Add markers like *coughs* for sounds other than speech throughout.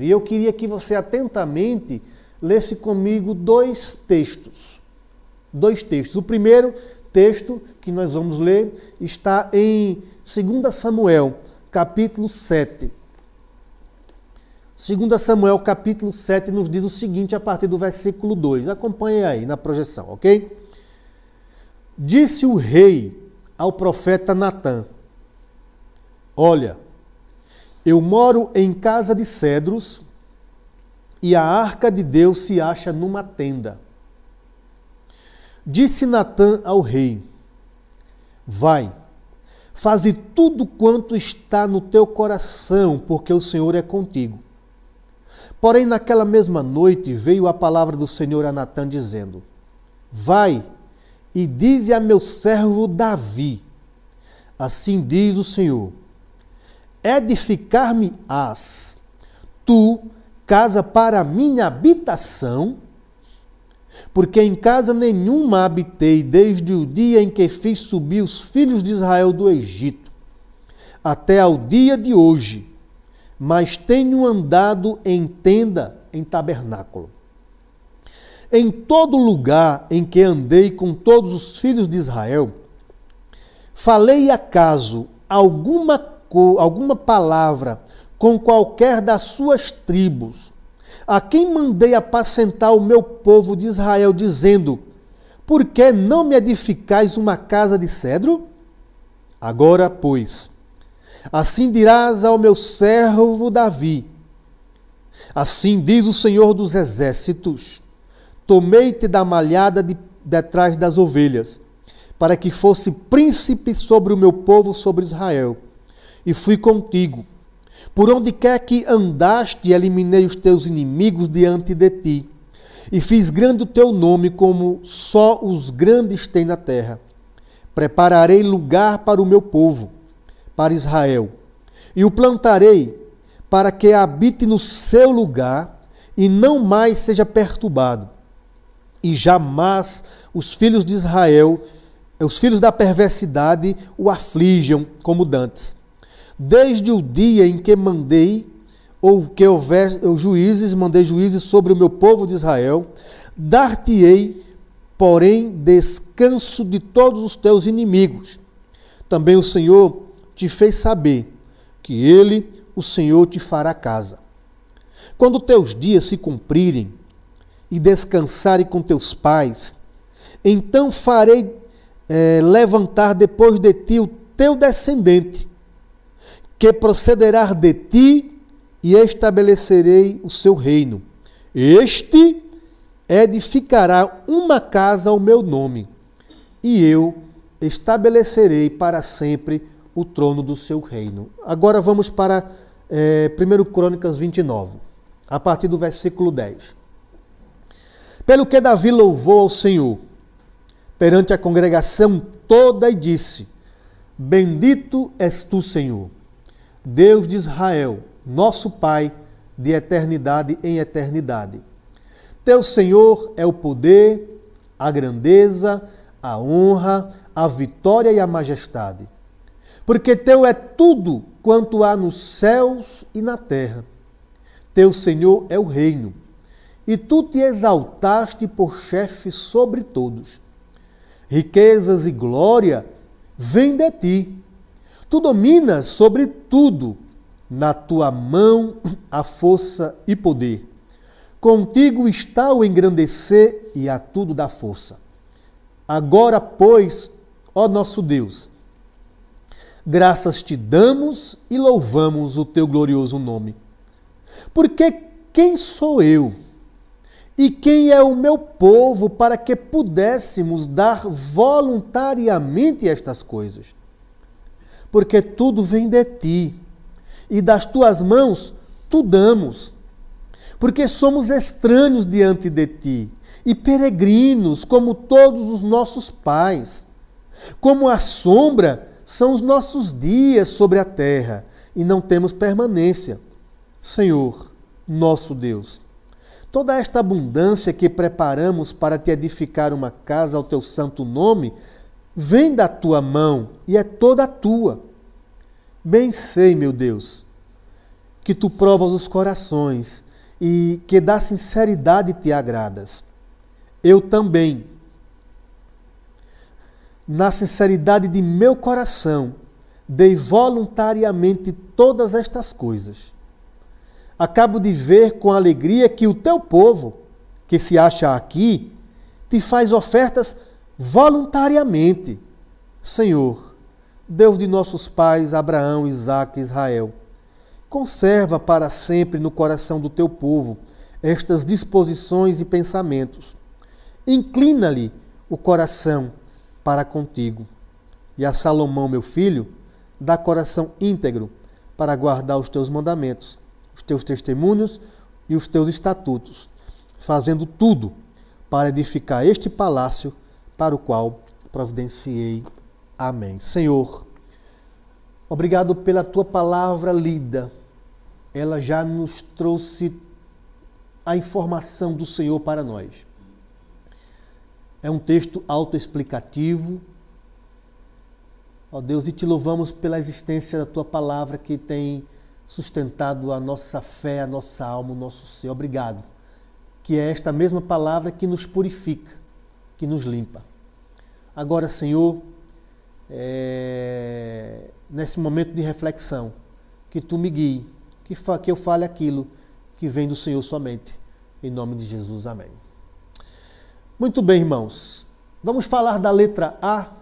E eu queria que você atentamente lesse comigo dois textos. Dois textos. O primeiro texto que nós vamos ler está em 2 Samuel, capítulo 7. 2 Samuel, capítulo 7, nos diz o seguinte a partir do versículo 2. Acompanhe aí na projeção, ok? Disse o rei ao profeta Natã: Olha, eu moro em casa de cedros e a arca de Deus se acha numa tenda. Disse Natã ao rei: Vai, faze tudo quanto está no teu coração, porque o Senhor é contigo. Porém, naquela mesma noite veio a palavra do Senhor a Natã, dizendo: Vai e dize a meu servo Davi: Assim diz o Senhor: Edificar-me-ás tu casa para minha habitação, porque em casa nenhuma habitei desde o dia em que fiz subir os filhos de Israel do Egito, até ao dia de hoje, mas tenho andado em tenda, em tabernáculo. Em todo lugar em que andei com todos os filhos de Israel, falei acaso alguma, alguma palavra com qualquer das suas tribos, a quem mandei apacentar o meu povo de Israel, dizendo: Por que não me edificais uma casa de cedro? Agora, pois, assim dirás ao meu servo Davi: Assim diz o Senhor dos exércitos: Tomei-te da malhada de, detrás das ovelhas, para que fosse príncipe sobre o meu povo, sobre Israel. E fui contigo. Por onde quer que andaste, eliminei os teus inimigos diante de ti. E fiz grande o teu nome, como só os grandes têm na terra. Prepararei lugar para o meu povo, para Israel. E o plantarei para que habite no seu lugar e não mais seja perturbado e jamais os filhos de Israel, os filhos da perversidade, o aflijam como dantes. Desde o dia em que mandei, ou que houver juízes, mandei juízes sobre o meu povo de Israel, dar-te-ei, porém, descanso de todos os teus inimigos. Também o Senhor te fez saber que ele, o Senhor, te fará casa. Quando teus dias se cumprirem, e descansares com teus pais, então farei é, levantar depois de ti o teu descendente, que procederá de ti e estabelecerei o seu reino. Este edificará uma casa ao meu nome, e eu estabelecerei para sempre o trono do seu reino. Agora vamos para é, 1 Crônicas 29, a partir do versículo 10. Pelo que Davi louvou ao Senhor perante a congregação toda e disse: Bendito és tu, Senhor, Deus de Israel, nosso Pai, de eternidade em eternidade. Teu Senhor é o poder, a grandeza, a honra, a vitória e a majestade. Porque teu é tudo quanto há nos céus e na terra. Teu Senhor é o reino e tu te exaltaste por chefe sobre todos. Riquezas e glória vêm de ti. Tu dominas sobre tudo, na tua mão a força e poder. Contigo está o engrandecer e a tudo dar força. Agora, pois, ó nosso Deus, graças te damos e louvamos o teu glorioso nome. Porque quem sou eu? E quem é o meu povo para que pudéssemos dar voluntariamente estas coisas? Porque tudo vem de ti, e das tuas mãos tu damos. Porque somos estranhos diante de ti, e peregrinos, como todos os nossos pais. Como a sombra são os nossos dias sobre a terra, e não temos permanência. Senhor, nosso Deus, Toda esta abundância que preparamos para te edificar uma casa ao teu santo nome, vem da tua mão e é toda tua. Bem sei, meu Deus, que tu provas os corações e que da sinceridade te agradas. Eu também, na sinceridade de meu coração, dei voluntariamente todas estas coisas. Acabo de ver com alegria que o teu povo, que se acha aqui, te faz ofertas voluntariamente. Senhor, Deus de nossos pais, Abraão, Isaque e Israel, conserva para sempre no coração do teu povo estas disposições e pensamentos. Inclina-lhe o coração para contigo. E a Salomão, meu filho, dá coração íntegro para guardar os teus mandamentos, os teus testemunhos e os teus estatutos, fazendo tudo para edificar este palácio para o qual providenciei. Amém. Senhor, obrigado pela tua palavra lida. Ela já nos trouxe a informação do Senhor para nós. É um texto autoexplicativo. Ó Deus, e te louvamos pela existência da tua palavra que tem sustentado a nossa fé, a nossa alma, o nosso ser. Obrigado. Que é esta mesma palavra que nos purifica, que nos limpa. Agora, Senhor, é, nesse momento de reflexão, que tu me guie, que, que eu fale aquilo que vem do Senhor somente. Em nome de Jesus, amém. Muito bem, irmãos. Vamos falar da letra A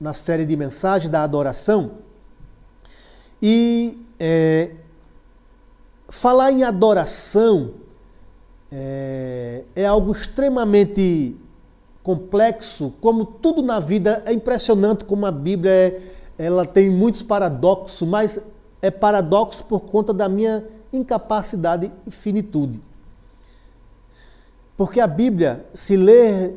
na série de mensagens da adoração. E é, falar em adoração é, é algo extremamente complexo, como tudo na vida é impressionante como a Bíblia é, ela tem muitos paradoxos, mas é paradoxo por conta da minha incapacidade e finitude. Porque a Bíblia, se ler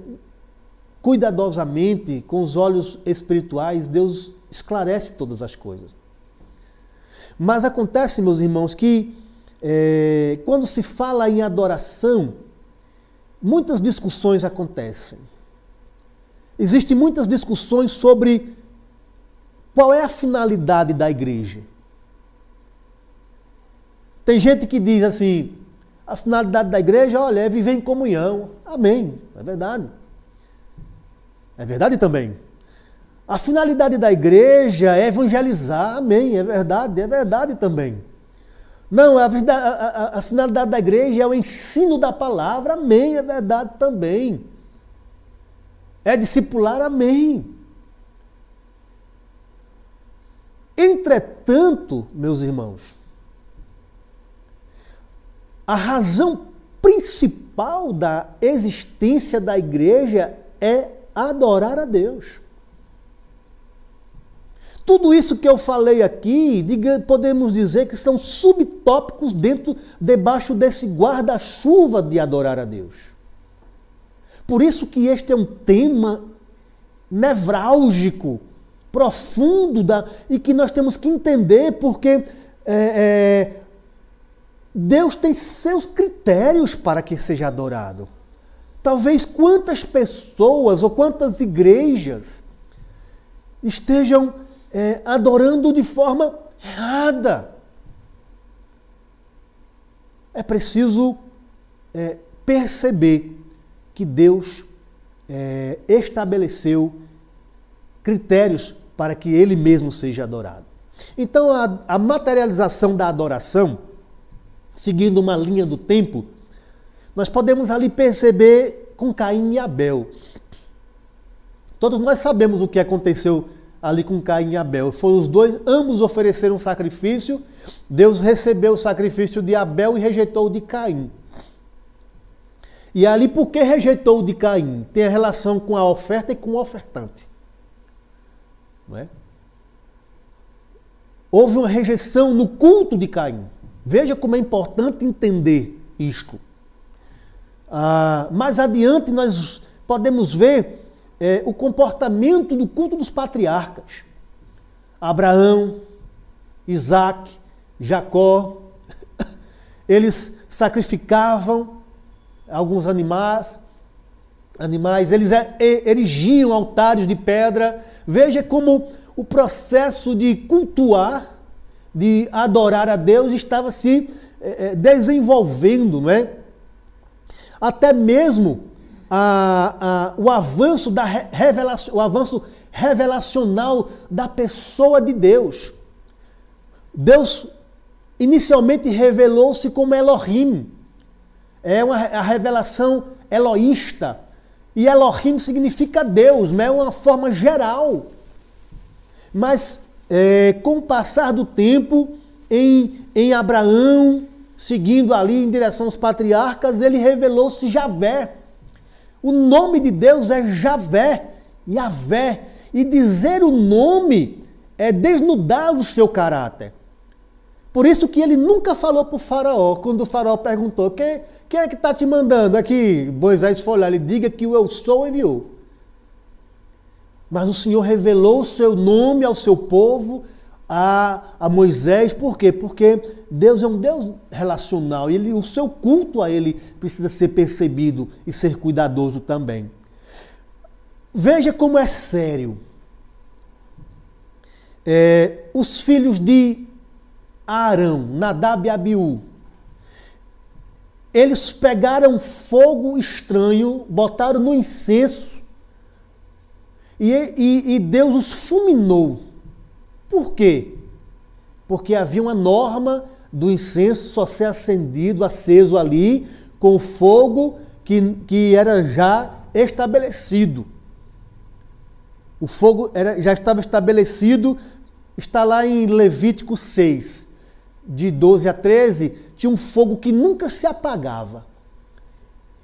cuidadosamente, com os olhos espirituais, Deus esclarece todas as coisas. Mas acontece, meus irmãos, que é, quando se fala em adoração, muitas discussões acontecem. Existem muitas discussões sobre qual é a finalidade da igreja. Tem gente que diz assim: a finalidade da igreja, olha, é viver em comunhão. Amém. É verdade. É verdade também. A finalidade da igreja é evangelizar. Amém. É verdade. É verdade também. Não, a, a, a, a finalidade da igreja é o ensino da palavra. Amém. É verdade também. É discipular. Amém. Entretanto, meus irmãos, a razão principal da existência da igreja é adorar a Deus. Tudo isso que eu falei aqui, podemos dizer que são subtópicos dentro, debaixo desse guarda-chuva de adorar a Deus. Por isso que este é um tema nevrálgico, profundo, da, e que nós temos que entender, porque é, é, Deus tem seus critérios para que seja adorado. Talvez quantas pessoas ou quantas igrejas estejam é, adorando de forma errada. É preciso é, perceber que Deus é, estabeleceu critérios para que Ele mesmo seja adorado. Então, a, a materialização da adoração seguindo uma linha do tempo, nós podemos ali perceber com Caim e Abel. Todos nós sabemos o que aconteceu ali com Caim e Abel. Foram os dois, ambos ofereceram sacrifício. Deus recebeu o sacrifício de Abel e rejeitou o de Caim. E ali, por que rejeitou o de Caim? Tem a relação com a oferta e com o ofertante. Não é? Houve uma rejeição no culto de Caim. Veja como é importante entender isto. Ah, mais adiante nós podemos ver é, o comportamento do culto dos patriarcas. Abraão, Isaac, Jacó, *coughs* eles sacrificavam alguns animais, animais, eles erigiam altares de pedra. Veja como o processo de cultuar de adorar a Deus estava se é, desenvolvendo, não é? Até mesmo a, a, o avanço da revelação, o avanço revelacional da pessoa de Deus. Deus inicialmente revelou-se como Elohim. É uma, a revelação eloísta. E Elohim significa Deus, não é uma forma geral. Mas é, com o passar do tempo, em, em Abraão, seguindo ali em direção aos patriarcas, ele revelou-se Javé. O nome de Deus é Javé, Yavé. E dizer o nome é desnudar o seu caráter. Por isso que ele nunca falou para o faraó, quando o faraó perguntou, quem, quem é que está te mandando aqui? Moisés foi lá, ele diga que o eu sou enviou. Mas o Senhor revelou o seu nome ao seu povo, a, a Moisés, por quê? Porque Deus é um Deus relacional e ele, o seu culto a Ele precisa ser percebido e ser cuidadoso também. Veja como é sério. É, os filhos de Arão, Nadab e Abiú, eles pegaram fogo estranho, botaram no incenso e, e, e Deus os fulminou. Por quê? Porque havia uma norma do incenso só ser acendido, aceso ali, com fogo que, que era já estabelecido. O fogo era, já estava estabelecido, está lá em Levítico 6, de 12 a 13, tinha um fogo que nunca se apagava.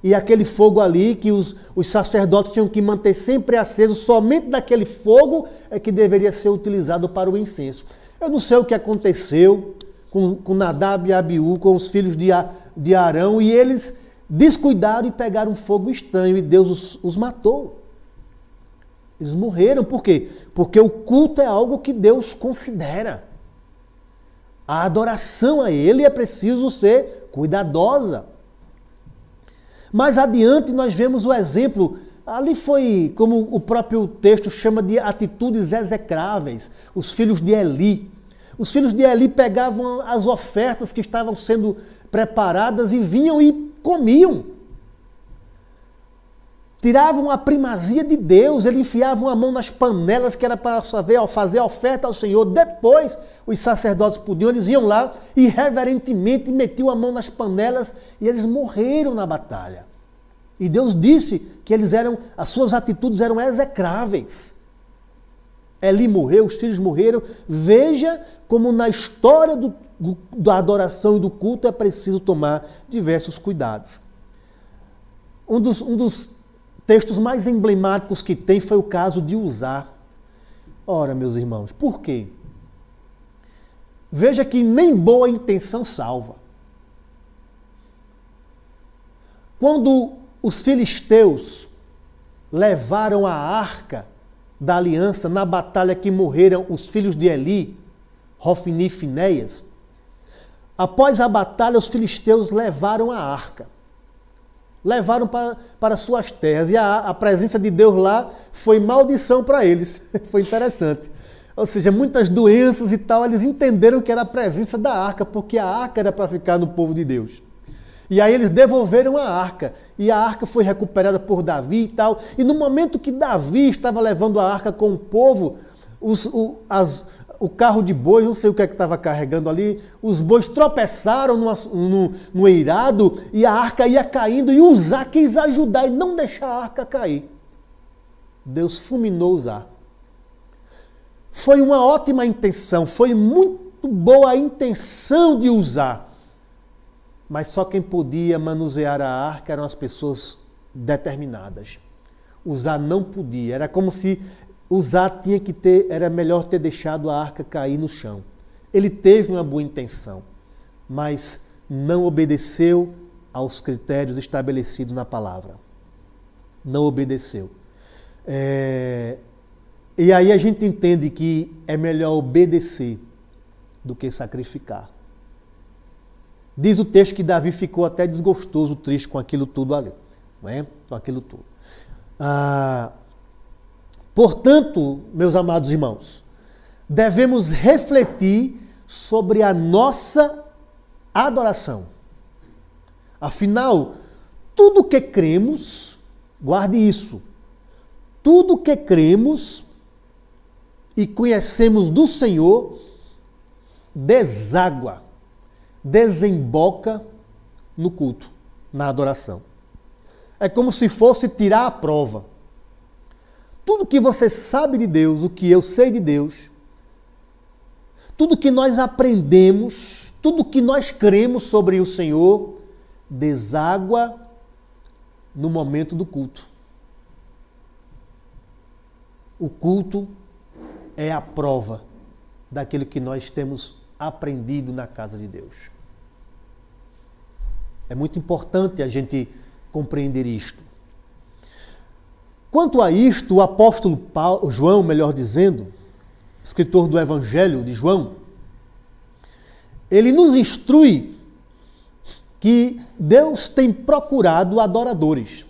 E aquele fogo ali que os, os sacerdotes tinham que manter sempre aceso, somente daquele fogo é que deveria ser utilizado para o incenso. Eu não sei o que aconteceu com, com Nadab e Abiú, com os filhos de, de Arão, e eles descuidaram e pegaram um fogo estranho e Deus os, os matou. Eles morreram, por quê? Porque o culto é algo que Deus considera. A adoração a Ele é preciso ser cuidadosa. Mais adiante nós vemos o exemplo, ali foi como o próprio texto chama de atitudes execráveis, os filhos de Eli. Os filhos de Eli pegavam as ofertas que estavam sendo preparadas e vinham e comiam. Tiravam a primazia de Deus, eles enfiavam a mão nas panelas que era para fazer, oferta ao Senhor. Depois, os sacerdotes podiam, eles iam lá e reverentemente metiam a mão nas panelas e eles morreram na batalha. E Deus disse que eles eram, as suas atitudes eram execráveis. Eli morreu, os filhos morreram. Veja como na história do, da adoração e do culto é preciso tomar diversos cuidados. Um dos, um dos textos mais emblemáticos que tem foi o caso de usar. Ora, meus irmãos, por quê? Veja que nem boa intenção salva. Quando os filisteus levaram a arca da aliança na batalha que morreram os filhos de Eli, Rofini e Finéias, após a batalha os filisteus levaram a arca levaram para, para suas terras. E a, a presença de Deus lá foi maldição para eles. *laughs* foi interessante. Ou seja, muitas doenças e tal, eles entenderam que era a presença da arca, porque a arca era para ficar no povo de Deus. E aí eles devolveram a arca. E a arca foi recuperada por Davi e tal. E no momento que Davi estava levando a arca com o povo, os, o, as, o carro de bois, não sei o que é que estava carregando ali, os bois tropeçaram no, no, no eirado e a arca ia caindo e Uzá quis ajudar e não deixar a arca cair. Deus fulminou Uzá. Foi uma ótima intenção, foi muito boa a intenção de usar. Mas só quem podia manusear a arca eram as pessoas determinadas. Usar não podia. Era como se Usar tinha que ter, era melhor ter deixado a arca cair no chão. Ele teve uma boa intenção, mas não obedeceu aos critérios estabelecidos na palavra. Não obedeceu. É... E aí a gente entende que é melhor obedecer do que sacrificar. Diz o texto que Davi ficou até desgostoso, triste com aquilo tudo ali. Não é? Com aquilo tudo. Ah, Portanto, meus amados irmãos, devemos refletir sobre a nossa adoração. Afinal, tudo que cremos, guarde isso, tudo que cremos e conhecemos do Senhor deságua, desemboca no culto, na adoração. É como se fosse tirar a prova. Tudo que você sabe de Deus, o que eu sei de Deus, tudo que nós aprendemos, tudo que nós cremos sobre o Senhor, deságua no momento do culto. O culto é a prova daquilo que nós temos aprendido na casa de Deus. É muito importante a gente compreender isto. Quanto a isto, o apóstolo Paulo, João, melhor dizendo, escritor do Evangelho de João, ele nos instrui que Deus tem procurado adoradores.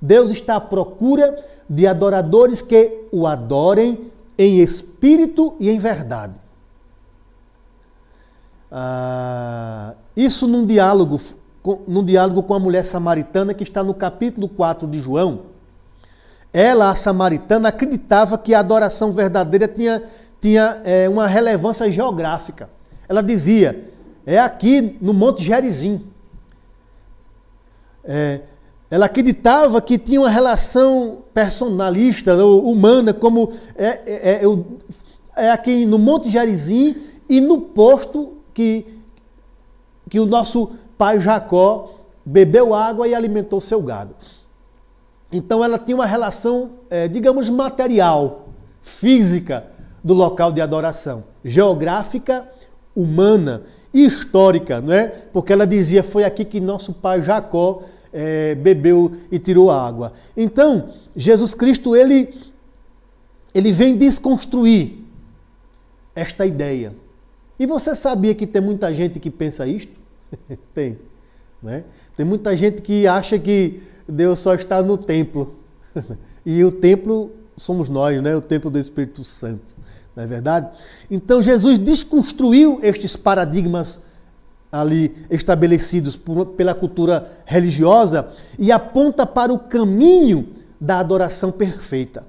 Deus está à procura de adoradores que o adorem em espírito e em verdade. Ah, isso num diálogo, num diálogo com a mulher samaritana que está no capítulo 4 de João. Ela, a samaritana, acreditava que a adoração verdadeira tinha, tinha é, uma relevância geográfica. Ela dizia: é aqui no Monte Gerizim. É, ela acreditava que tinha uma relação personalista, humana, como é, é, é, é aqui no Monte Gerizim e no posto que, que o nosso pai Jacó bebeu água e alimentou seu gado. Então ela tinha uma relação, é, digamos, material, física do local de adoração, geográfica, humana e histórica, não é? Porque ela dizia: foi aqui que nosso pai Jacó é, bebeu e tirou água. Então, Jesus Cristo, ele, ele vem desconstruir esta ideia. E você sabia que tem muita gente que pensa isto? *laughs* tem. Né? Tem muita gente que acha que Deus só está no templo. *laughs* e o templo somos nós, né? o templo do Espírito Santo. Não é verdade? Então Jesus desconstruiu estes paradigmas ali estabelecidos por, pela cultura religiosa e aponta para o caminho da adoração perfeita.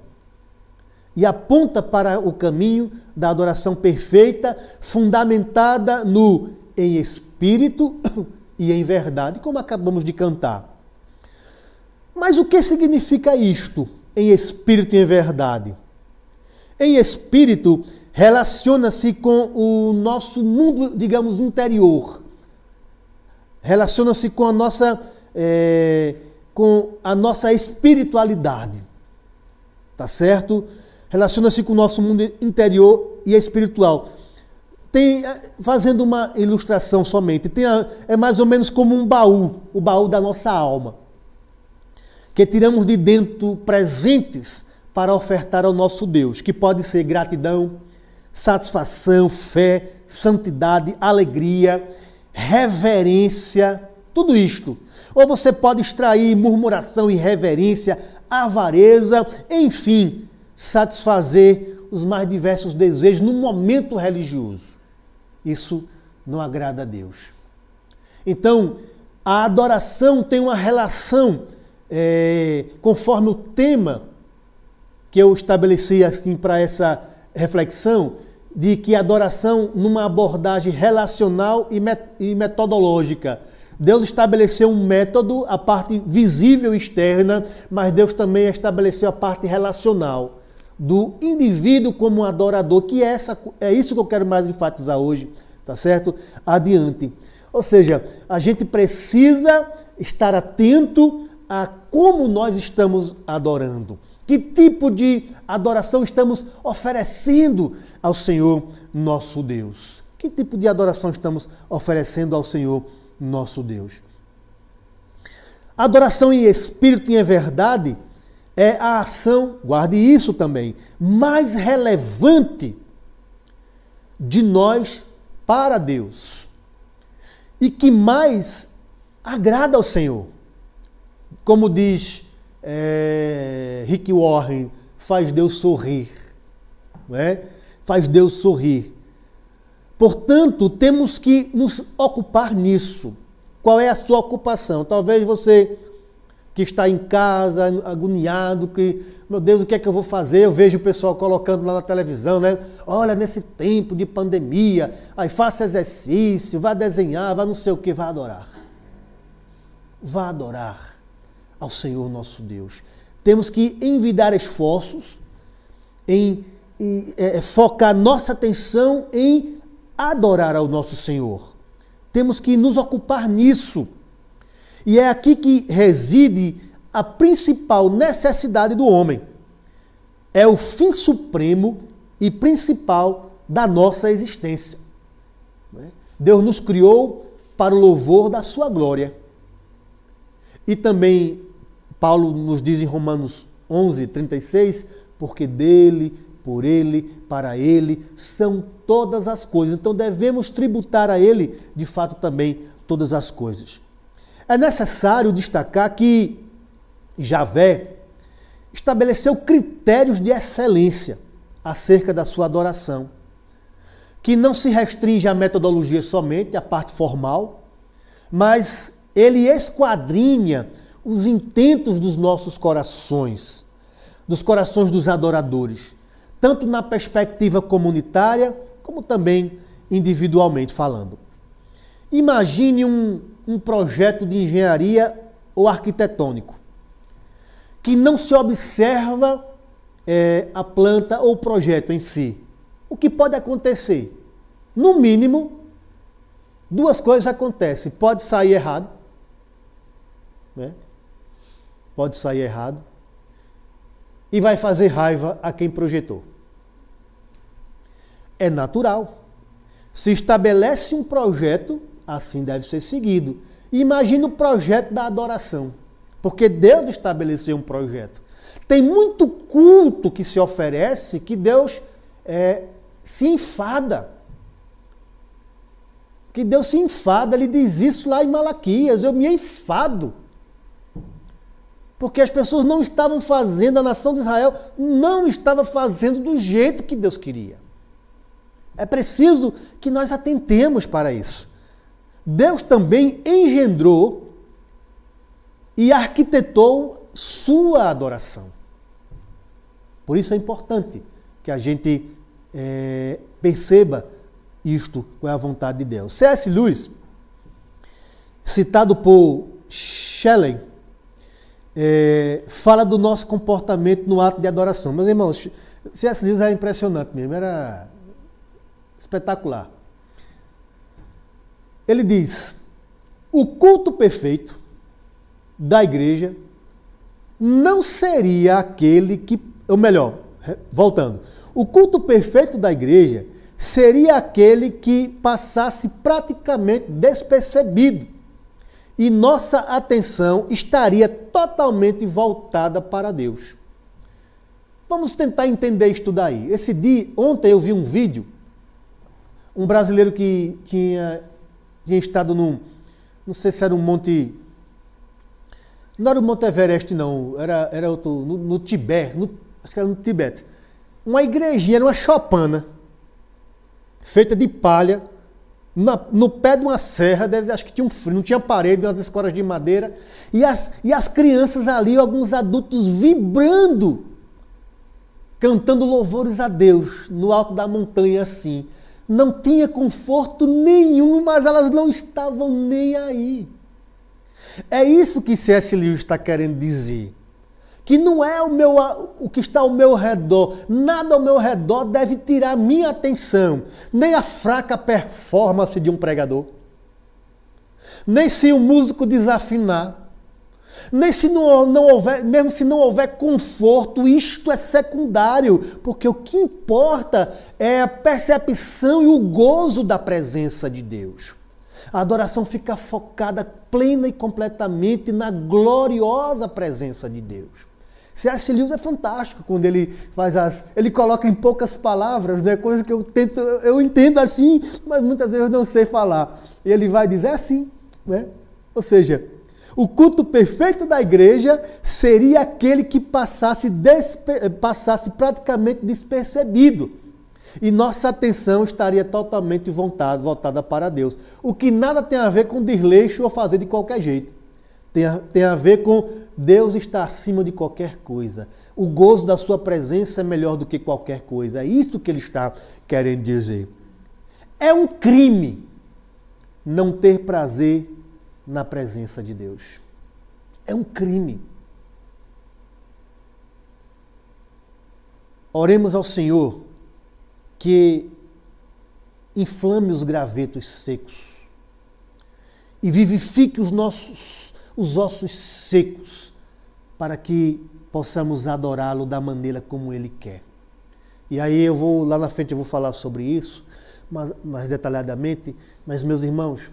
E aponta para o caminho da adoração perfeita, fundamentada no em espírito *coughs* e em verdade, como acabamos de cantar. Mas o que significa isto, em espírito e em verdade? Em espírito, relaciona-se com o nosso mundo, digamos, interior. Relaciona-se com a nossa é, com a nossa espiritualidade. Tá certo? Relaciona-se com o nosso mundo interior e espiritual. Tem, fazendo uma ilustração somente, tem a, é mais ou menos como um baú, o baú da nossa alma, que tiramos de dentro presentes para ofertar ao nosso Deus, que pode ser gratidão, satisfação, fé, santidade, alegria, reverência, tudo isto. Ou você pode extrair murmuração, irreverência, avareza, enfim, satisfazer os mais diversos desejos no momento religioso. Isso não agrada a Deus. Então, a adoração tem uma relação, é, conforme o tema que eu estabeleci assim para essa reflexão, de que adoração, numa abordagem relacional e metodológica, Deus estabeleceu um método, a parte visível externa, mas Deus também estabeleceu a parte relacional do indivíduo como adorador, que é, essa, é isso que eu quero mais enfatizar hoje, tá certo? Adiante. Ou seja, a gente precisa estar atento a como nós estamos adorando. Que tipo de adoração estamos oferecendo ao Senhor nosso Deus? Que tipo de adoração estamos oferecendo ao Senhor nosso Deus? Adoração em espírito e em verdade é a ação, guarde isso também, mais relevante de nós para Deus e que mais agrada ao Senhor. Como diz é, Rick Warren, faz Deus sorrir. Não é? Faz Deus sorrir. Portanto, temos que nos ocupar nisso. Qual é a sua ocupação? Talvez você que está em casa, agoniado, que, meu Deus, o que é que eu vou fazer? Eu vejo o pessoal colocando lá na televisão, né? Olha, nesse tempo de pandemia, aí faça exercício, vá desenhar, vá não sei o que, vá adorar. Vá adorar ao Senhor nosso Deus. Temos que envidar esforços em, em é, focar nossa atenção em adorar ao nosso Senhor. Temos que nos ocupar nisso. E é aqui que reside a principal necessidade do homem. É o fim supremo e principal da nossa existência. Né? Deus nos criou para o louvor da sua glória. E também Paulo nos diz em Romanos 11, 36, porque dele, por ele, para ele são todas as coisas. Então devemos tributar a ele, de fato, também todas as coisas. É necessário destacar que Javé estabeleceu critérios de excelência acerca da sua adoração, que não se restringe à metodologia somente, à parte formal, mas ele esquadrinha os intentos dos nossos corações, dos corações dos adoradores, tanto na perspectiva comunitária, como também individualmente falando. Imagine um, um projeto de engenharia ou arquitetônico que não se observa é, a planta ou o projeto em si. O que pode acontecer? No mínimo, duas coisas acontecem. Pode sair errado. Né? Pode sair errado. E vai fazer raiva a quem projetou. É natural. Se estabelece um projeto assim deve ser seguido. imagina o projeto da adoração, porque Deus estabeleceu um projeto. Tem muito culto que se oferece que Deus é, se enfada. Que Deus se enfada, ele diz isso lá em Malaquias, eu me enfado. Porque as pessoas não estavam fazendo, a nação de Israel não estava fazendo do jeito que Deus queria. É preciso que nós atentemos para isso. Deus também engendrou e arquitetou sua adoração. Por isso é importante que a gente é, perceba isto com a vontade de Deus. C.S. Lewis, citado por Shelley, é, fala do nosso comportamento no ato de adoração. Meus irmãos, C.S. Lewis é impressionante mesmo, era espetacular. Ele diz: o culto perfeito da igreja não seria aquele que, ou melhor, voltando, o culto perfeito da igreja seria aquele que passasse praticamente despercebido e nossa atenção estaria totalmente voltada para Deus. Vamos tentar entender isso daí. Esse dia, ontem eu vi um vídeo, um brasileiro que tinha tinha estado num. Não sei se era um monte. Não era o Monte Everest, não. Era, era outro, no, no Tibete. No, acho que era no Tibete. Uma igrejinha, era uma chopana. Feita de palha. Na, no pé de uma serra, deve, acho que tinha um frio, não tinha parede, umas escoras de madeira. E as, e as crianças ali, alguns adultos vibrando, cantando louvores a Deus no alto da montanha assim não tinha conforto nenhum, mas elas não estavam nem aí. É isso que C.S. Lewis está querendo dizer. Que não é o, meu, o que está ao meu redor, nada ao meu redor deve tirar minha atenção, nem a fraca performance de um pregador, nem se o músico desafinar, nem se não, não houver, mesmo se não houver conforto, isto é secundário, porque o que importa é a percepção e o gozo da presença de Deus. A adoração fica focada plena e completamente na gloriosa presença de Deus. C.S. Lewis é fantástico quando ele faz as. Ele coloca em poucas palavras, né? Coisa que eu tento, eu entendo assim, mas muitas vezes eu não sei falar. E ele vai dizer assim, né? Ou seja, o culto perfeito da igreja seria aquele que passasse, passasse praticamente despercebido. E nossa atenção estaria totalmente voltada, voltada para Deus. O que nada tem a ver com desleixo ou fazer de qualquer jeito. Tem a, tem a ver com Deus está acima de qualquer coisa. O gozo da sua presença é melhor do que qualquer coisa. É isso que ele está querendo dizer. É um crime não ter prazer na presença de Deus. É um crime. Oremos ao Senhor que inflame os gravetos secos e vivifique os nossos os ossos secos para que possamos adorá-lo da maneira como ele quer. E aí eu vou lá na frente eu vou falar sobre isso mais, mais detalhadamente, mas meus irmãos,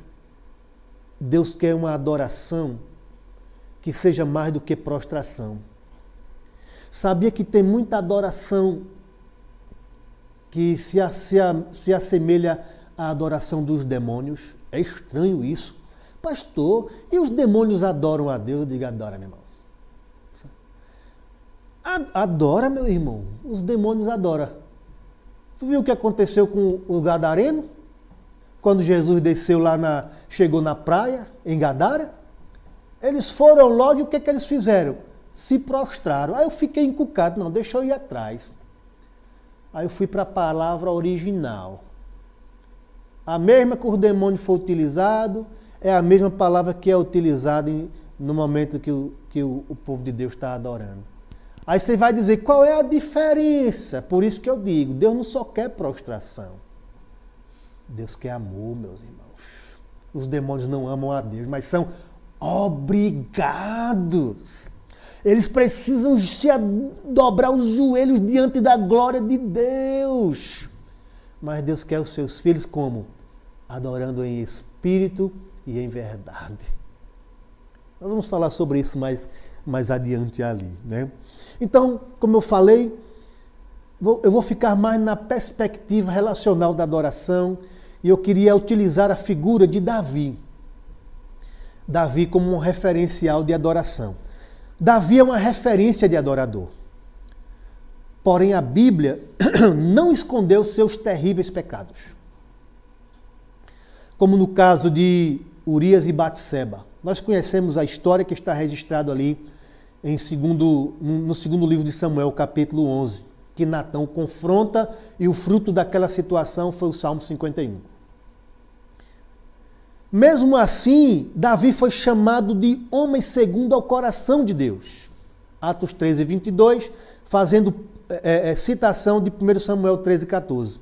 Deus quer uma adoração que seja mais do que prostração. Sabia que tem muita adoração que se, se, se assemelha à adoração dos demônios? É estranho isso. Pastor, e os demônios adoram a Deus? Eu digo, adora, meu irmão. Adora, meu irmão. Os demônios adoram. Tu viu o que aconteceu com o Gadareno? Quando Jesus desceu lá na. chegou na praia, em Gadara? Eles foram logo e o que, que eles fizeram? Se prostraram. Aí eu fiquei encucado, não, deixa eu ir atrás. Aí eu fui para a palavra original. A mesma que o demônio foi utilizado, é a mesma palavra que é utilizada no momento que o, que o, o povo de Deus está adorando. Aí você vai dizer qual é a diferença. Por isso que eu digo: Deus não só quer prostração, Deus quer amor, meus irmãos. Os demônios não amam a Deus, mas são obrigados. Eles precisam se dobrar os joelhos diante da glória de Deus. Mas Deus quer os seus filhos como? Adorando em espírito e em verdade. Nós vamos falar sobre isso mais, mais adiante ali. Né? Então, como eu falei, eu vou ficar mais na perspectiva relacional da adoração e eu queria utilizar a figura de Davi. Davi como um referencial de adoração. Davi é uma referência de adorador. Porém, a Bíblia *clears throat* não escondeu seus terríveis pecados. Como no caso de Urias e Batseba. Nós conhecemos a história que está registrada ali em segundo, no segundo livro de Samuel, capítulo 11, que Natão confronta e o fruto daquela situação foi o Salmo 51. Mesmo assim, Davi foi chamado de homem segundo ao coração de Deus. Atos 13, 22, fazendo é, é, citação de 1 Samuel 13, 14.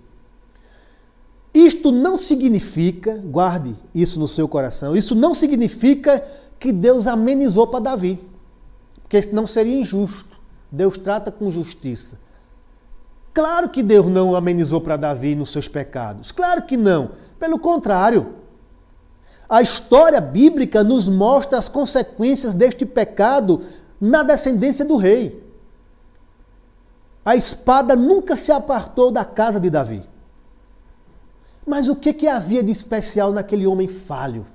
Isto não significa, guarde isso no seu coração, isso não significa que Deus amenizou para Davi, porque isso não seria injusto. Deus trata com justiça. Claro que Deus não amenizou para Davi nos seus pecados, claro que não. Pelo contrário, a história bíblica nos mostra as consequências deste pecado na descendência do rei. A espada nunca se apartou da casa de Davi. Mas o que, que havia de especial naquele homem falho?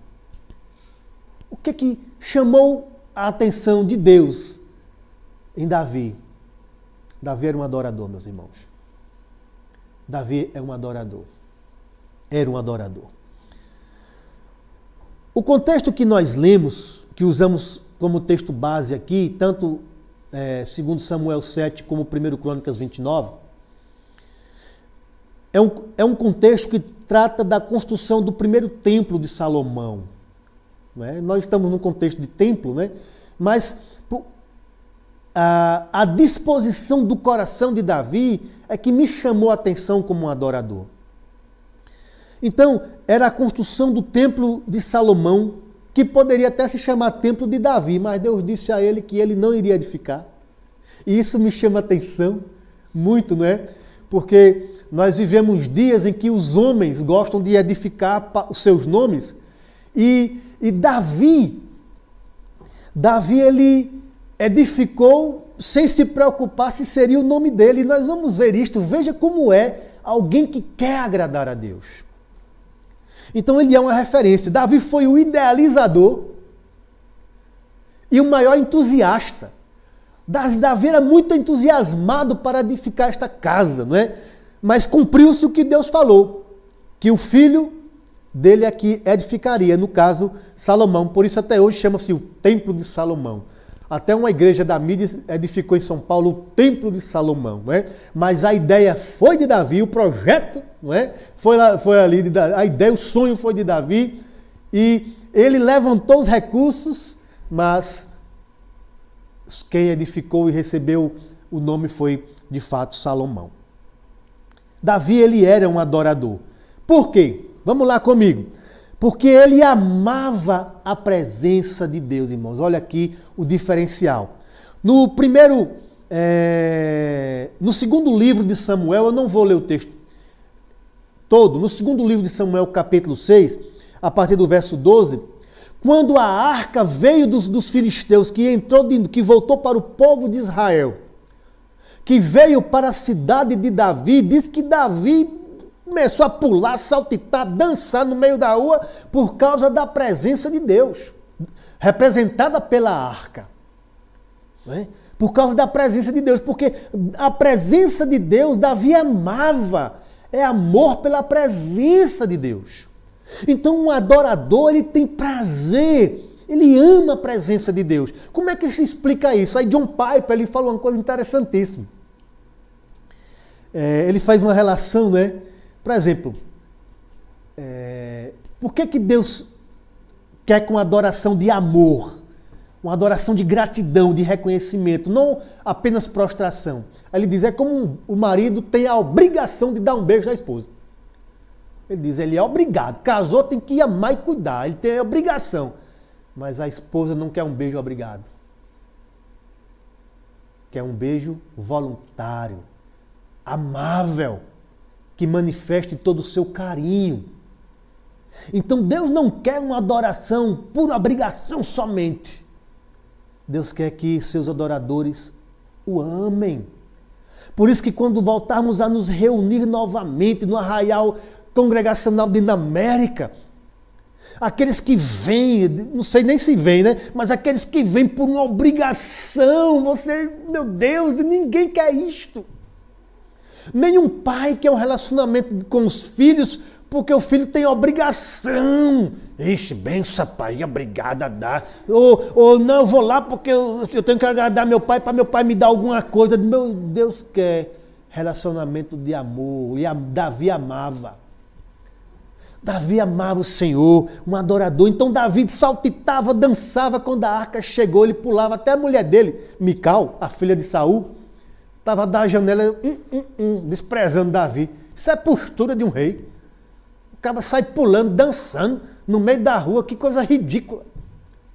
O que, que chamou a atenção de Deus em Davi? Davi era um adorador, meus irmãos. Davi é um adorador. Era um adorador. O contexto que nós lemos, que usamos como texto base aqui, tanto é, segundo Samuel 7 como 1 Crônicas 29, é um, é um contexto que trata da construção do primeiro templo de Salomão. Né? Nós estamos num contexto de templo, né? mas a, a disposição do coração de Davi é que me chamou a atenção como um adorador. Então, era a construção do templo de Salomão, que poderia até se chamar templo de Davi, mas Deus disse a ele que ele não iria edificar. E isso me chama atenção muito, não é? Porque nós vivemos dias em que os homens gostam de edificar os seus nomes. E, e Davi, Davi ele edificou sem se preocupar se seria o nome dele. E nós vamos ver isto. Veja como é alguém que quer agradar a Deus. Então ele é uma referência. Davi foi o idealizador e o maior entusiasta. Davi era muito entusiasmado para edificar esta casa, não é? Mas cumpriu-se o que Deus falou, que o filho dele é que edificaria, no caso, Salomão. Por isso até hoje chama-se o Templo de Salomão. Até uma igreja da mídia edificou em São Paulo o Templo de Salomão, não é? Mas a ideia foi de Davi, o projeto, não é? Foi, lá, foi ali de a ideia, o sonho foi de Davi e ele levantou os recursos, mas quem edificou e recebeu o nome foi de fato Salomão. Davi ele era um adorador. Por quê? Vamos lá comigo. Porque ele amava a presença de Deus, irmãos. Olha aqui o diferencial. No primeiro, é, no segundo livro de Samuel, eu não vou ler o texto todo, no segundo livro de Samuel, capítulo 6, a partir do verso 12, quando a arca veio dos, dos filisteus, que entrou, de, que voltou para o povo de Israel, que veio para a cidade de Davi, diz que Davi começou a pular, saltitar, dançar no meio da rua por causa da presença de Deus, representada pela arca. É? Por causa da presença de Deus, porque a presença de Deus Davi amava, é amor pela presença de Deus. Então um adorador ele tem prazer ele ama a presença de Deus. Como é que se explica isso? Aí John Piper ele fala uma coisa interessantíssima. É, ele faz uma relação, né? Por exemplo, é, por que, que Deus quer com adoração de amor, uma adoração de gratidão, de reconhecimento, não apenas prostração? Aí ele diz: é como o marido tem a obrigação de dar um beijo à esposa. Ele diz: ele é obrigado. Casou, tem que amar e cuidar. Ele tem a obrigação. Mas a esposa não quer um beijo obrigado. Quer um beijo voluntário, amável que manifeste todo o seu carinho. Então Deus não quer uma adoração por obrigação somente. Deus quer que seus adoradores o amem. Por isso que quando voltarmos a nos reunir novamente no arraial congregacional de América, aqueles que vêm, não sei nem se vêm, né? Mas aqueles que vêm por uma obrigação, você, meu Deus, ninguém quer isto. Nenhum pai quer um relacionamento com os filhos porque o filho tem obrigação. Ixi, benção, pai, obrigado a dar. Ou, ou não, eu vou lá porque eu, eu tenho que agradar meu pai para meu pai me dar alguma coisa. Meu Deus quer relacionamento de amor. E Davi amava. Davi amava o Senhor, um adorador. Então Davi saltitava, dançava quando a arca chegou, ele pulava até a mulher dele, Mical, a filha de Saul Estava da janela, desprezando Davi. Isso é postura de um rei. O cara sai pulando, dançando no meio da rua, que coisa ridícula.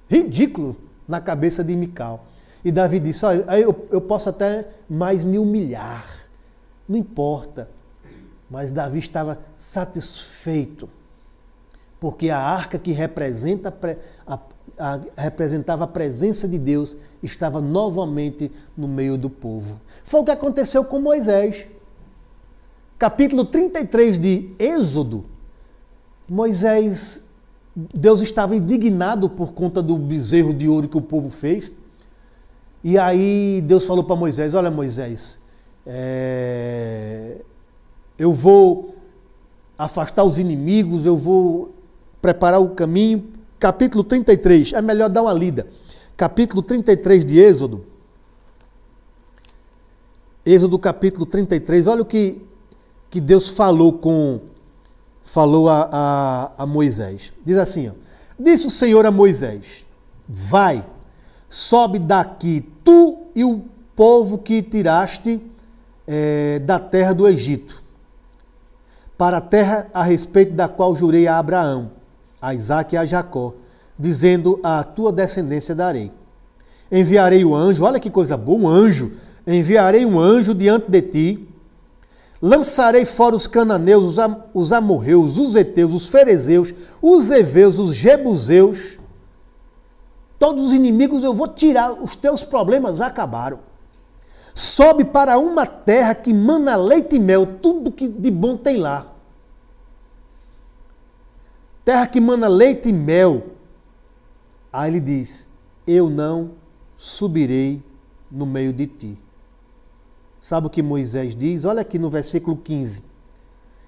Ridículo na cabeça de Mical. E Davi disse: Olha, eu, eu posso até mais me humilhar, não importa. Mas Davi estava satisfeito, porque a arca que representa a, a, representava a presença de Deus estava novamente no meio do povo. Foi o que aconteceu com Moisés. Capítulo 33 de Êxodo, Moisés, Deus estava indignado por conta do bezerro de ouro que o povo fez. E aí Deus falou para Moisés: Olha, Moisés, é... eu vou afastar os inimigos, eu vou preparar o caminho. Capítulo 33, é melhor dar uma lida capítulo 33 de Êxodo. Êxodo capítulo 33, olha o que, que Deus falou com falou a, a, a Moisés. Diz assim: ó, Disse o Senhor a Moisés: Vai, sobe daqui, tu e o povo que tiraste é, da terra do Egito, para a terra a respeito da qual jurei a Abraão, a Isaac e a Jacó dizendo: A tua descendência darei. Enviarei o anjo, olha que coisa boa, um anjo. Enviarei um anjo diante de ti. Lançarei fora os cananeus, os amorreus, os heteus, os ferezeus, os heveus, os jebuseus. Todos os inimigos eu vou tirar, os teus problemas acabaram. Sobe para uma terra que mana leite e mel, tudo que de bom tem lá. Terra que mana leite e mel. Aí ele diz: Eu não subirei no meio de ti. Sabe o que Moisés diz? Olha aqui no versículo 15.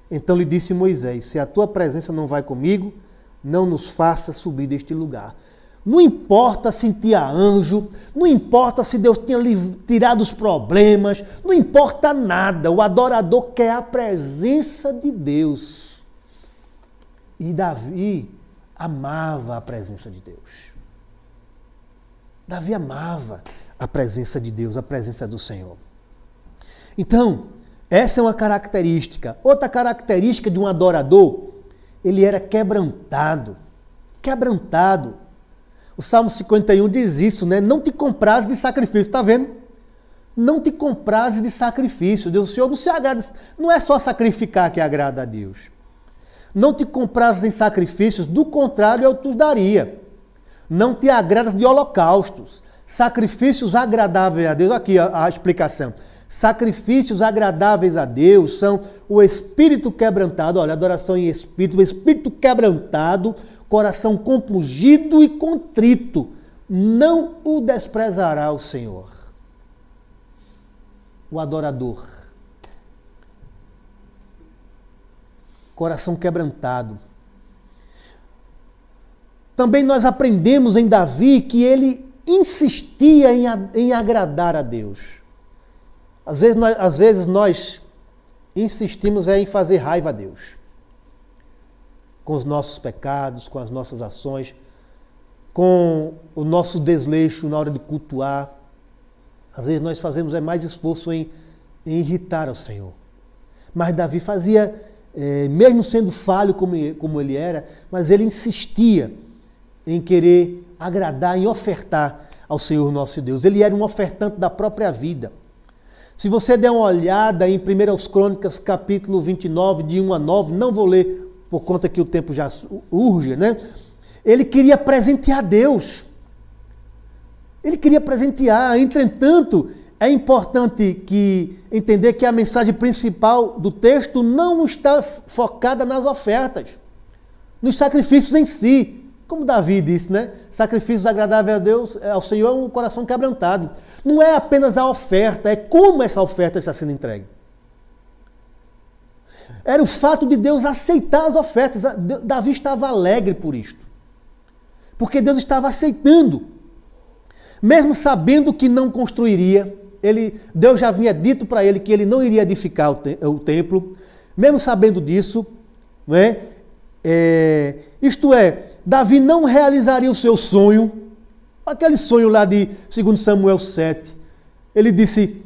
Então lhe disse Moisés: Se a tua presença não vai comigo, não nos faça subir deste lugar. Não importa se tinha anjo, não importa se Deus tinha tirado os problemas, não importa nada. O adorador quer a presença de Deus. E Davi amava a presença de Deus. Davi amava a presença de Deus, a presença do Senhor. Então, essa é uma característica. Outra característica de um adorador, ele era quebrantado. Quebrantado. O Salmo 51 diz isso, né? Não te compras de sacrifício, está vendo? Não te compras de sacrifício. Deus, o Senhor não se agrada. Não é só sacrificar que agrada a Deus. Não te compras em sacrifícios, do contrário, eu te daria. Não te agradas de holocaustos. Sacrifícios agradáveis a Deus. Aqui a, a explicação. Sacrifícios agradáveis a Deus são o espírito quebrantado, olha, adoração em espírito, o espírito quebrantado, coração compungido e contrito, não o desprezará o Senhor. O adorador. Coração quebrantado. Também nós aprendemos em Davi que ele insistia em, em agradar a Deus. Às vezes, nós, às vezes nós insistimos em fazer raiva a Deus com os nossos pecados, com as nossas ações, com o nosso desleixo na hora de cultuar. Às vezes nós fazemos é mais esforço em, em irritar ao Senhor. Mas Davi fazia, é, mesmo sendo falho como, como ele era, mas ele insistia em querer agradar, em ofertar ao Senhor nosso Deus. Ele era um ofertante da própria vida. Se você der uma olhada em 1 Crônicas, capítulo 29, de 1 a 9, não vou ler por conta que o tempo já urge, né? Ele queria presentear Deus. Ele queria presentear. Entretanto, é importante que entender que a mensagem principal do texto não está focada nas ofertas, nos sacrifícios em si. Como Davi disse, né? Sacrifícios agradáveis a Deus, ao Senhor é um coração quebrantado. Não é apenas a oferta, é como essa oferta está sendo entregue. Era o fato de Deus aceitar as ofertas. Davi estava alegre por isto. Porque Deus estava aceitando. Mesmo sabendo que não construiria, ele, Deus já havia dito para ele que ele não iria edificar o, te, o templo. Mesmo sabendo disso, não é? é? isto é, Davi não realizaria o seu sonho, aquele sonho lá de 2 Samuel 7. Ele disse: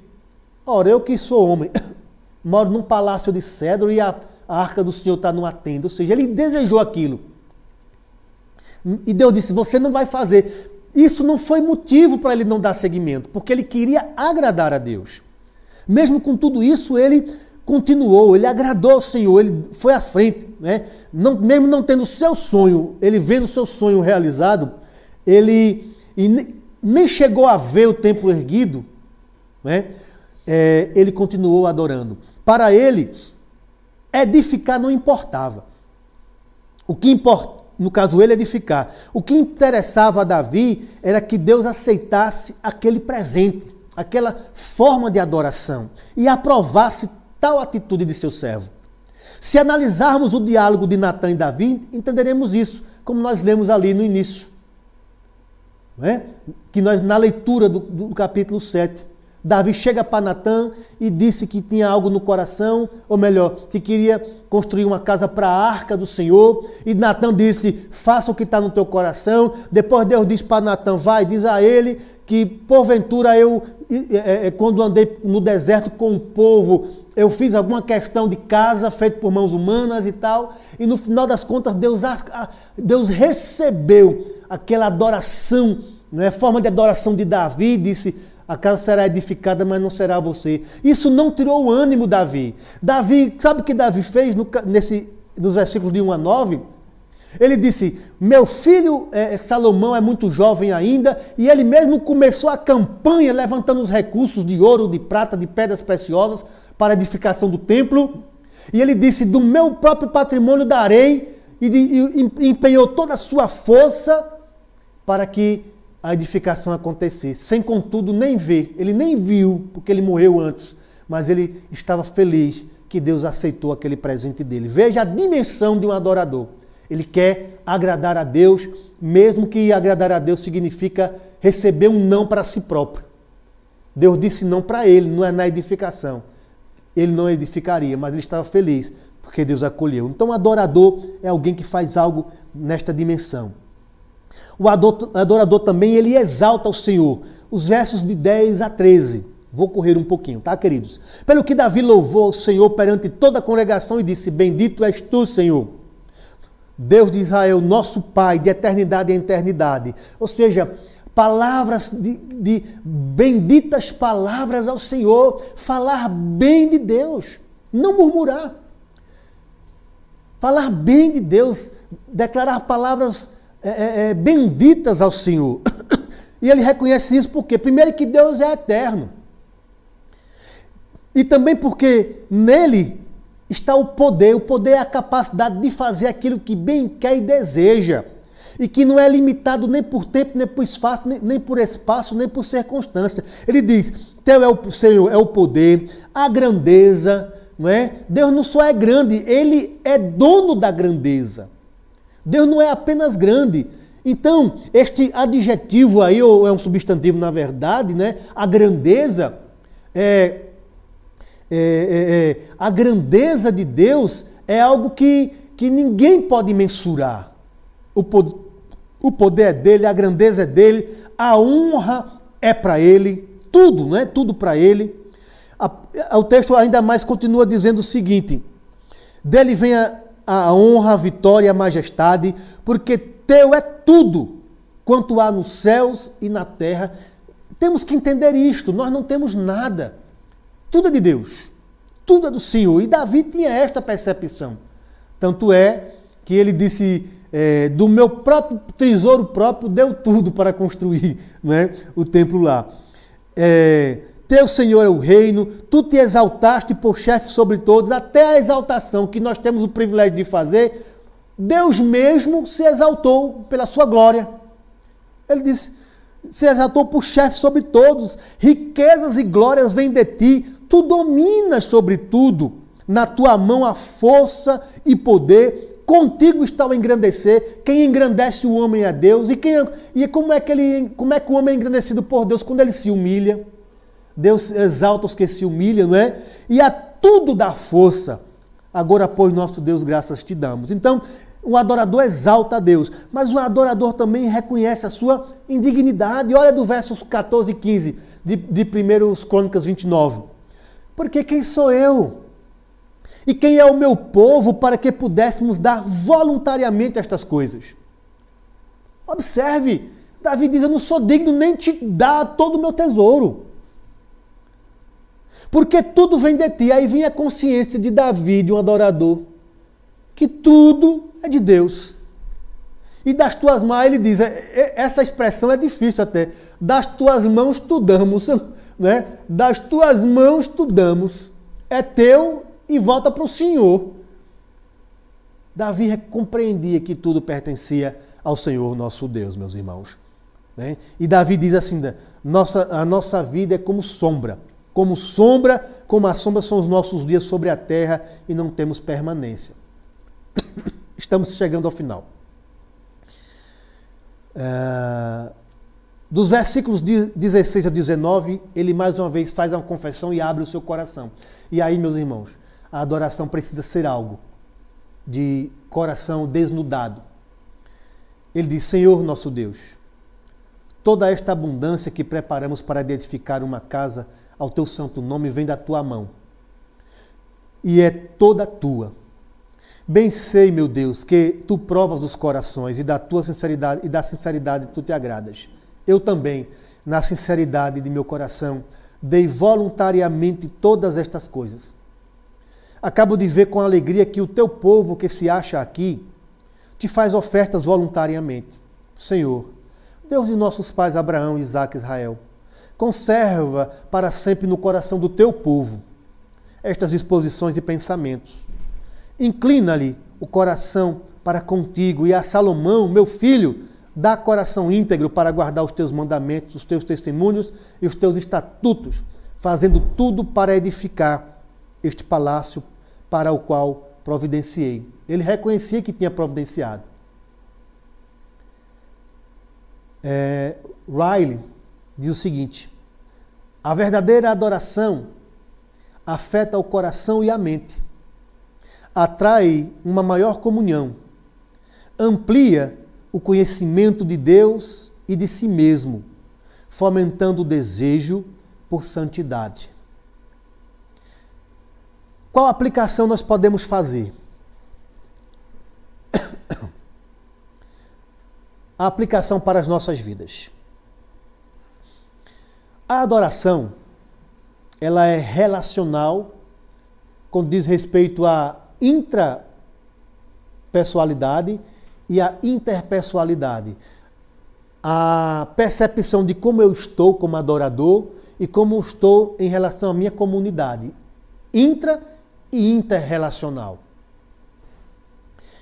Ora, eu que sou homem, *laughs* moro num palácio de cedro e a, arca do Senhor está numa tenda. Ou seja, ele desejou aquilo. E Deus disse: Você não vai fazer. Isso não foi motivo para ele não dar seguimento, porque ele queria agradar a Deus. Mesmo com tudo isso, ele continuou, ele agradou ao Senhor, ele foi à frente, né? Não, mesmo não tendo seu sonho, ele vendo o seu sonho realizado, ele nem chegou a ver o templo erguido, né? É, ele continuou adorando. Para ele, edificar não importava. O que importa, no caso ele edificar, o que interessava a Davi era que Deus aceitasse aquele presente, aquela forma de adoração e aprovasse tal atitude de seu servo. Se analisarmos o diálogo de Natan e Davi, entenderemos isso, como nós lemos ali no início. É? Que nós, na leitura do, do capítulo 7, Davi chega para Natã e disse que tinha algo no coração, ou melhor, que queria construir uma casa para a arca do Senhor. E Natã disse: Faça o que está no teu coração. Depois Deus diz para Natã: Vai, diz a ele que porventura eu, é, é, quando andei no deserto com o povo, eu fiz alguma questão de casa feita por mãos humanas e tal. E no final das contas, Deus, Deus recebeu aquela adoração, né, forma de adoração de Davi, disse a casa será edificada, mas não será você. Isso não tirou o ânimo Davi. Davi, sabe o que Davi fez no, nesse, nos versículos de 1 a 9? Ele disse: Meu filho é, Salomão é muito jovem ainda, e ele mesmo começou a campanha levantando os recursos de ouro, de prata, de pedras preciosas para a edificação do templo. E ele disse: Do meu próprio patrimônio darei, e, e, e empenhou toda a sua força para que a edificação acontecesse, sem contudo nem ver. Ele nem viu, porque ele morreu antes. mas ele estava feliz que Deus aceitou aquele presente dele. Veja a dimensão de um adorador. Ele quer agradar a Deus, mesmo que agradar a Deus significa receber um não para si próprio. Deus disse não para ele, não é na edificação. Ele não edificaria, mas ele estava feliz porque Deus acolheu. Então, adorador é alguém que faz algo nesta dimensão. O adorador também ele exalta o Senhor. Os versos de 10 a 13. Vou correr um pouquinho, tá, queridos? Pelo que Davi louvou o Senhor perante toda a congregação e disse: Bendito és tu, Senhor. Deus de Israel, nosso Pai, de eternidade em eternidade. Ou seja, palavras de, de benditas palavras ao Senhor, falar bem de Deus, não murmurar. Falar bem de Deus, declarar palavras é, é, é benditas ao Senhor. *coughs* E ele reconhece isso porque, primeiro, que Deus é eterno. E também porque nele está o poder. O poder é a capacidade de fazer aquilo que bem quer e deseja. E que não é limitado nem por tempo, nem por espaço, nem, nem por espaço, nem por circunstância. Ele diz: Teu é o Senhor, é o poder, a grandeza, não é? Deus não só é grande, ele é dono da grandeza. Deus não é apenas grande. Então, este adjetivo aí, ou é um substantivo na verdade, né? A grandeza, é, é, é, é a grandeza de Deus é algo que, que ninguém pode mensurar. O, o poder é dele, a grandeza é dele, a honra é para ele, tudo, não é? Tudo para ele. A, o texto ainda mais continua dizendo o seguinte: dele vem a, a honra, a vitória, a majestade, porque teu é tudo quanto há nos céus e na terra. Temos que entender isto, nós não temos nada. Tudo é de Deus, tudo é do Senhor. E Davi tinha esta percepção. Tanto é que ele disse: é, do meu próprio tesouro próprio deu tudo para construir *laughs* né, o templo lá. É, teu Senhor é o reino, tu te exaltaste por chefe sobre todos, até a exaltação que nós temos o privilégio de fazer, Deus mesmo se exaltou pela sua glória. Ele disse: se exaltou por chefe sobre todos, riquezas e glórias vêm de ti, tu dominas sobre tudo, na tua mão a força e poder, contigo está o engrandecer, quem engrandece o homem é Deus, e, quem, e como, é que ele, como é que o homem é engrandecido por Deus? Quando ele se humilha. Deus exalta os que se humilham, não é? E a tudo dá força. Agora, pois, nosso Deus, graças te damos. Então, o adorador exalta a Deus, mas o adorador também reconhece a sua indignidade. Olha do versos 14 e 15 de, de 1 Crônicas 29. Porque quem sou eu? E quem é o meu povo para que pudéssemos dar voluntariamente estas coisas? Observe, Davi diz: Eu não sou digno nem te dar todo o meu tesouro porque tudo vem de ti. Aí vem a consciência de Davi, de um adorador, que tudo é de Deus. E das tuas mãos, ele diz, é, é, essa expressão é difícil até, das tuas mãos tu damos, *laughs* né? das tuas mãos tu damos, é teu e volta para o Senhor. Davi compreendia que tudo pertencia ao Senhor nosso Deus, meus irmãos. Né? E Davi diz assim: nossa, a nossa vida é como sombra como sombra, como a sombra são os nossos dias sobre a terra e não temos permanência. *coughs* Estamos chegando ao final. Uh, dos versículos 16 a 19, ele mais uma vez faz uma confissão e abre o seu coração. E aí, meus irmãos, a adoração precisa ser algo de coração desnudado. Ele diz: Senhor nosso Deus, toda esta abundância que preparamos para edificar uma casa ao teu santo nome vem da tua mão. E é toda tua. Bem sei, meu Deus, que tu provas os corações e da tua sinceridade e da sinceridade tu te agradas. Eu também, na sinceridade de meu coração, dei voluntariamente todas estas coisas. Acabo de ver com alegria que o teu povo que se acha aqui te faz ofertas voluntariamente. Senhor, Deus de nossos pais Abraão, Isaac e Israel, Conserva para sempre no coração do teu povo estas disposições e pensamentos. Inclina-lhe o coração para contigo, e a Salomão, meu filho, dá coração íntegro para guardar os teus mandamentos, os teus testemunhos e os teus estatutos, fazendo tudo para edificar este palácio para o qual providenciei. Ele reconhecia que tinha providenciado. É, Riley diz o seguinte: a verdadeira adoração afeta o coração e a mente, atrai uma maior comunhão, amplia o conhecimento de Deus e de si mesmo, fomentando o desejo por santidade. Qual aplicação nós podemos fazer? *coughs* A aplicação para as nossas vidas. A adoração, ela é relacional quando diz respeito à intrapessoalidade e à interpessoalidade. A percepção de como eu estou como adorador e como estou em relação à minha comunidade. Intra e interrelacional.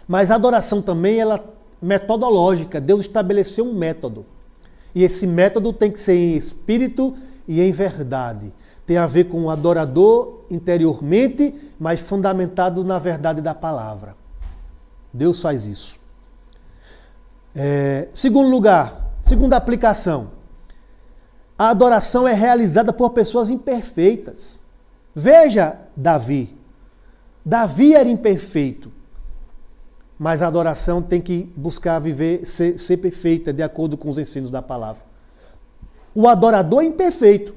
Mas a adoração também ela metodológica. Deus estabeleceu um método. E esse método tem que ser em espírito e em verdade. Tem a ver com o adorador interiormente, mas fundamentado na verdade da palavra. Deus faz isso. É, segundo lugar, segunda aplicação. A adoração é realizada por pessoas imperfeitas. Veja Davi. Davi era imperfeito, mas a adoração tem que buscar viver, ser, ser perfeita, de acordo com os ensinos da palavra. O adorador é imperfeito,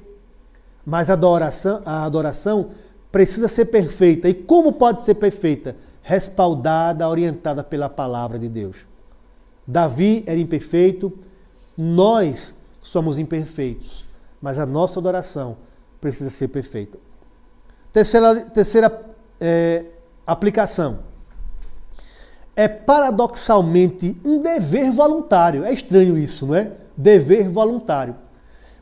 mas a adoração, a adoração precisa ser perfeita. E como pode ser perfeita? Respaldada, orientada pela palavra de Deus. Davi era imperfeito, nós somos imperfeitos, mas a nossa adoração precisa ser perfeita. Terceira, terceira é, aplicação. É paradoxalmente um dever voluntário. É estranho isso, não é? Dever voluntário.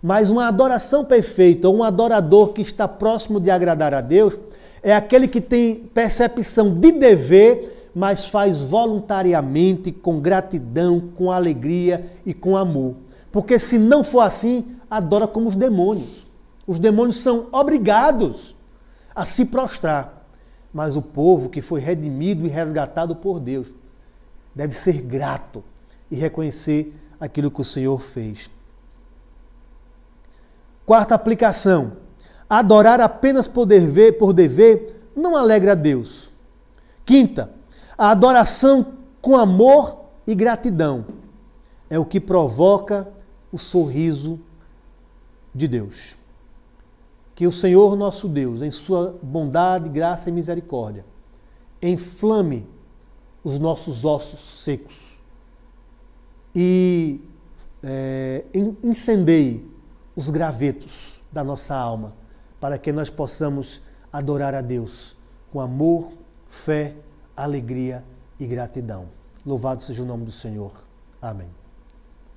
Mas uma adoração perfeita, um adorador que está próximo de agradar a Deus, é aquele que tem percepção de dever, mas faz voluntariamente, com gratidão, com alegria e com amor. Porque se não for assim, adora como os demônios. Os demônios são obrigados a se prostrar. Mas o povo que foi redimido e resgatado por Deus deve ser grato e reconhecer aquilo que o Senhor fez. Quarta aplicação: adorar apenas por dever, por dever não alegra a Deus. Quinta, a adoração com amor e gratidão é o que provoca o sorriso de Deus. Que o Senhor nosso Deus, em sua bondade, graça e misericórdia, inflame os nossos ossos secos e é, incendeie os gravetos da nossa alma, para que nós possamos adorar a Deus com amor, fé, alegria e gratidão. Louvado seja o nome do Senhor. Amém.